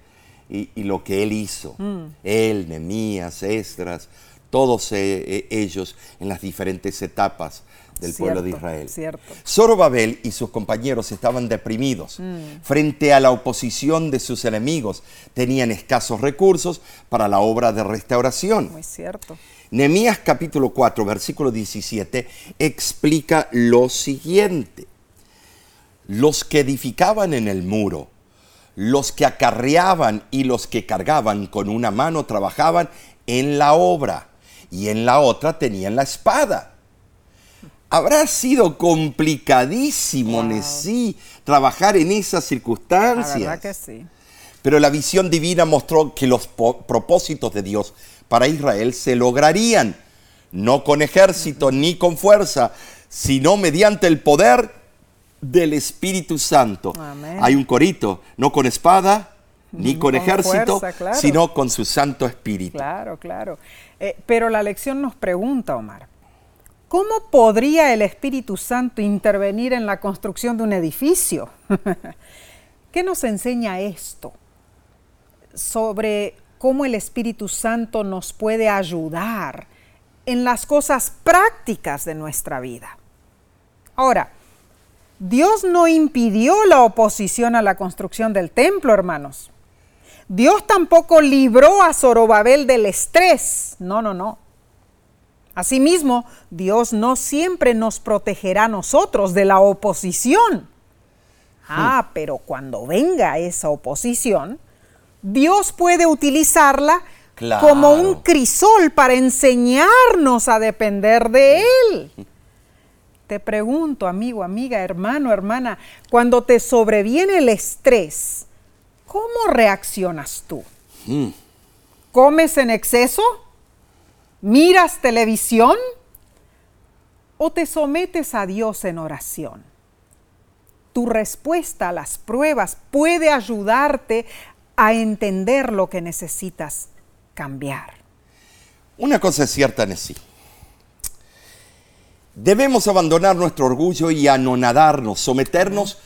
B: y, y lo que él hizo. Él, Nemías, Esdras, todos eh, eh, ellos en las diferentes etapas del pueblo de Israel.
A: cierto.
B: Zorobabel y sus compañeros estaban deprimidos frente a la oposición de sus enemigos. Tenían escasos recursos para la obra de restauración.
A: Muy cierto.
B: Nehemías capítulo 4, versículo 17 explica lo siguiente. Los que edificaban en el muro, los que acarreaban y los que cargaban con una mano trabajaban en la obra y en la otra tenían la espada. Habrá sido complicadísimo, Nesí, trabajar en esas
A: La
B: circunstancias.
A: verdad que sí.
B: Pero la visión divina mostró que los propósitos de Dios para Israel se lograrían, no con ejército ni con fuerza, sino mediante el poder del Espíritu Santo.
A: Amén.
B: Hay un corito, no con espada ni con,
A: Con
B: ejército,
A: fuerza, claro.
B: sino con su Santo Espíritu.
A: Claro, claro. Eh, pero la lección nos pregunta, Omar, ¿cómo podría el Espíritu Santo intervenir en la construcción de un edificio? *laughs* ¿Qué nos enseña esto sobre cómo el Espíritu Santo nos puede ayudar en las cosas prácticas de nuestra vida? Ahora, Dios no impidió la oposición a la construcción del templo, hermanos. Dios tampoco libró a Zorobabel del estrés. No, no, no. Asimismo, Dios no siempre nos protegerá a nosotros de la oposición. Ah, pero cuando venga esa oposición, Dios puede utilizarla
B: Claro.
A: como un crisol para enseñarnos a depender de Él. Te pregunto, amigo, amiga, hermano, hermana, cuando te sobreviene el estrés, ¿cómo reaccionas tú?
B: Mm.
A: ¿Comes en exceso? ¿Miras televisión? ¿O te sometes a Dios en oración? Tu respuesta a las pruebas puede ayudarte a entender lo que necesitas cambiar.
B: Una cosa es cierta, Nessie. Debemos abandonar nuestro orgullo y anonadarnos, someternos,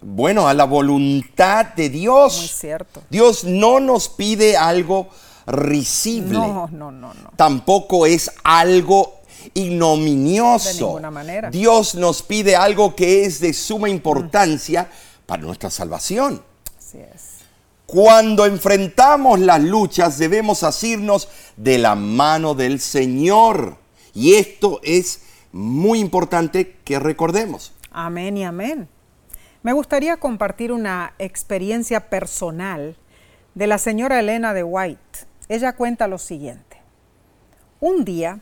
B: bueno, a la voluntad de Dios.
A: Muy cierto.
B: Dios no nos pide algo risible.
A: No, no, no, no.
B: Tampoco es algo ignominioso.
A: De ninguna manera.
B: Dios nos pide algo que es de suma importancia para nuestra salvación.
A: Así es.
B: Cuando enfrentamos las luchas debemos asirnos de la mano del Señor. Y esto es muy importante que recordemos.
A: Amén y amén. Me gustaría compartir una experiencia personal de la señora Elena de White. Ella cuenta lo siguiente. Un día,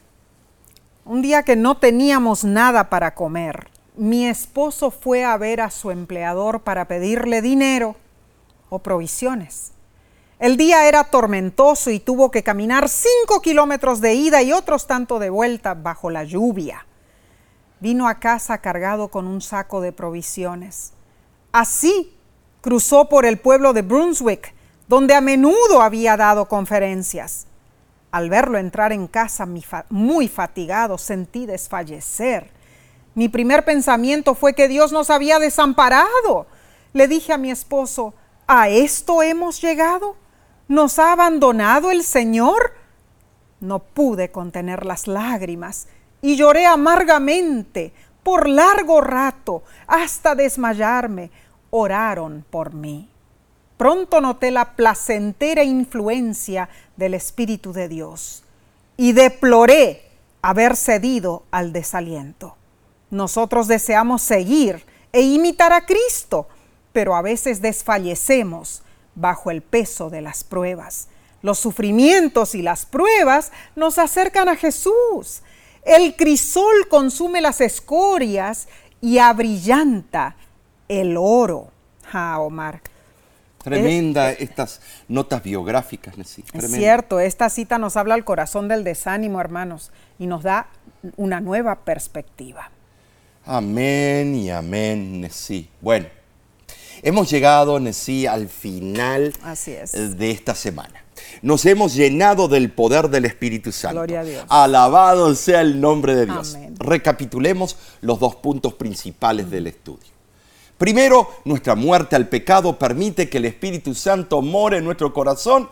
A: un día que no teníamos nada para comer, mi esposo fue a ver a su empleador para pedirle dinero o provisiones. El día era tormentoso y tuvo que caminar cinco kilómetros de ida y otros tanto de vuelta bajo la lluvia. Vino a casa cargado con un saco de provisiones. Así cruzó por el pueblo de Brunswick, donde a menudo había dado conferencias. Al verlo entrar en casa muy fatigado, sentí desfallecer. Mi primer pensamiento fue que Dios nos había desamparado. Le dije a mi esposo, ¿a esto hemos llegado? ¿Nos ha abandonado el Señor? No pude contener las lágrimas y lloré amargamente por largo rato hasta desmayarme. Oraron por mí. Pronto noté la placentera influencia del Espíritu de Dios y deploré haber cedido al desaliento. Nosotros deseamos seguir e imitar a Cristo, pero a veces desfallecemos bajo el peso de las pruebas. Los sufrimientos y las pruebas nos acercan a Jesús. El crisol consume las escorias y abrillanta el oro. Ah, Omar.
B: Tremenda estas notas biográficas, sí.
A: Es cierto, esta cita nos habla al corazón del desánimo, hermanos, y nos da una nueva perspectiva.
B: Amén y amén, Nesí. Bueno, hemos llegado, Nesí, al final
A: Así es.
B: de esta semana. Nos hemos llenado del poder del Espíritu Santo.
A: Gloria a Dios.
B: Alabado sea el nombre de Dios.
A: Amén.
B: Recapitulemos los dos puntos principales del estudio. Primero, nuestra muerte al pecado permite que el Espíritu Santo more en nuestro corazón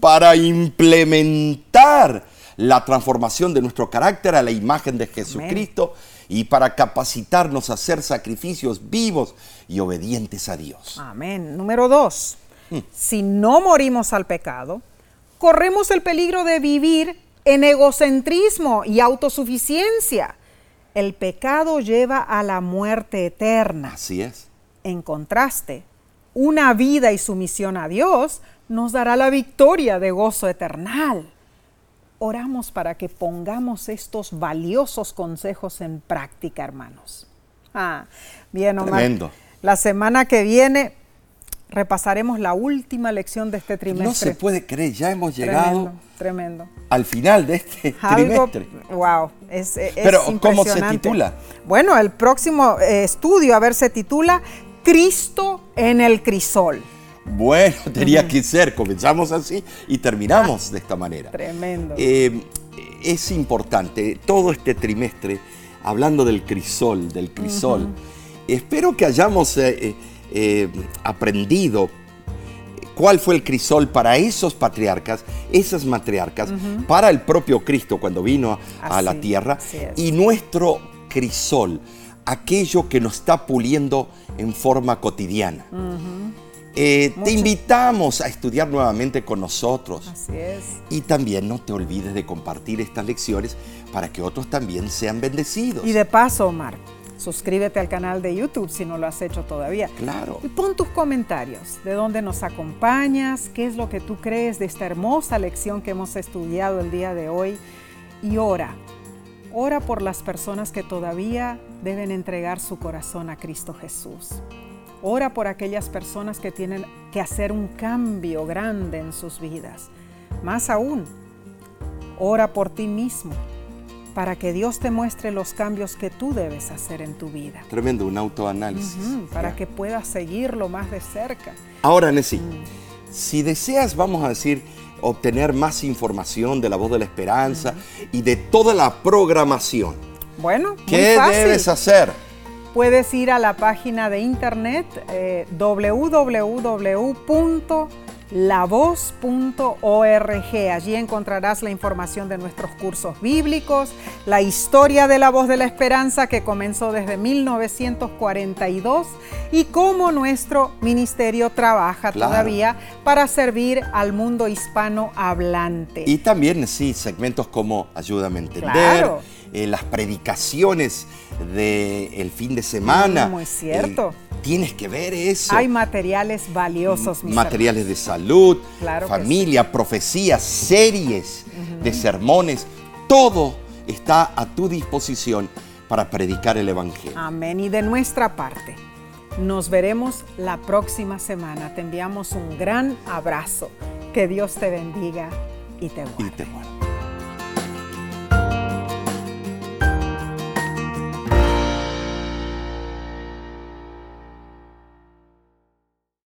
B: para implementar la transformación de nuestro carácter a la imagen de Jesucristo y para capacitarnos a hacer sacrificios vivos y obedientes a Dios.
A: Amén. Número dos, si no morimos al pecado, corremos el peligro de vivir en egocentrismo y autosuficiencia. El pecado lleva a la muerte eterna.
B: Así es.
A: En contraste, una vida y sumisión a Dios nos dará la victoria de gozo eternal. Oramos para que pongamos estos valiosos consejos en práctica, hermanos. Ah, bien, Omar.
B: Tremendo.
A: La semana que viene repasaremos la última lección de este trimestre.
B: No se puede creer, ya hemos llegado
A: Tremendo, tremendo.
B: al final de este
A: Algo,
B: trimestre.
A: wow, es, es
B: Pero, ¿cómo se titula?
A: Bueno, el próximo eh, estudio, a ver, se titula Cristo en el crisol.
B: Bueno, *laughs* tenía que ser, comenzamos así y terminamos de esta manera.
A: Tremendo.
B: Eh, es importante, todo este trimestre, hablando del crisol, del crisol, espero que hayamos eh, eh, aprendido cuál fue el crisol para esos patriarcas, esas matriarcas, para el propio Cristo cuando vino a, la tierra, y nuestro crisol, aquello que nos está puliendo en forma cotidiana. Eh, te invitamos a estudiar nuevamente con nosotros.
A: Así es.
B: Y también no te olvides de compartir estas lecciones para que otros también sean bendecidos.
A: Y de paso, Omar, suscríbete al canal de YouTube si no lo has hecho todavía.
B: Claro.
A: Y pon tus comentarios, de dónde nos acompañas, qué es lo que tú crees de esta hermosa lección que hemos estudiado el día de hoy. Y ora, Ora por las personas que todavía deben entregar su corazón a Cristo Jesús. Ora por aquellas personas que tienen que hacer un cambio grande en sus vidas. Más aún, ora por ti mismo para que Dios te muestre los cambios que tú debes hacer en tu vida.
B: Tremendo, un autoanálisis.
A: Para que puedas seguirlo más de cerca.
B: Ahora, Nessie, si deseas, vamos a decir, obtener más información de la voz de la esperanza y de toda la programación,
A: Bueno, muy
B: ¿qué
A: fácil.
B: debes hacer?
A: Puedes ir a la página de internet eh, www.lavoz.org. Allí encontrarás la información de nuestros cursos bíblicos, la historia de la voz de la esperanza que comenzó desde 1942 y cómo nuestro ministerio trabaja
B: Claro.
A: todavía para servir al mundo hispano hablante.
B: Y también, sí, segmentos como Ayúdame a entender,
A: Claro.
B: Eh, las predicaciones del fin de semana.
A: Mm, muy cierto.
B: Eh, tienes que ver eso.
A: Hay materiales valiosos, mis
B: materiales de salud,
A: Claro
B: familia, profecías, series de sermones, todo está a tu disposición para predicar el Evangelio.
A: Amén. Y de nuestra parte, nos veremos la próxima semana. Te enviamos un gran abrazo. Que Dios te bendiga y te guarde.
B: Y te guardo.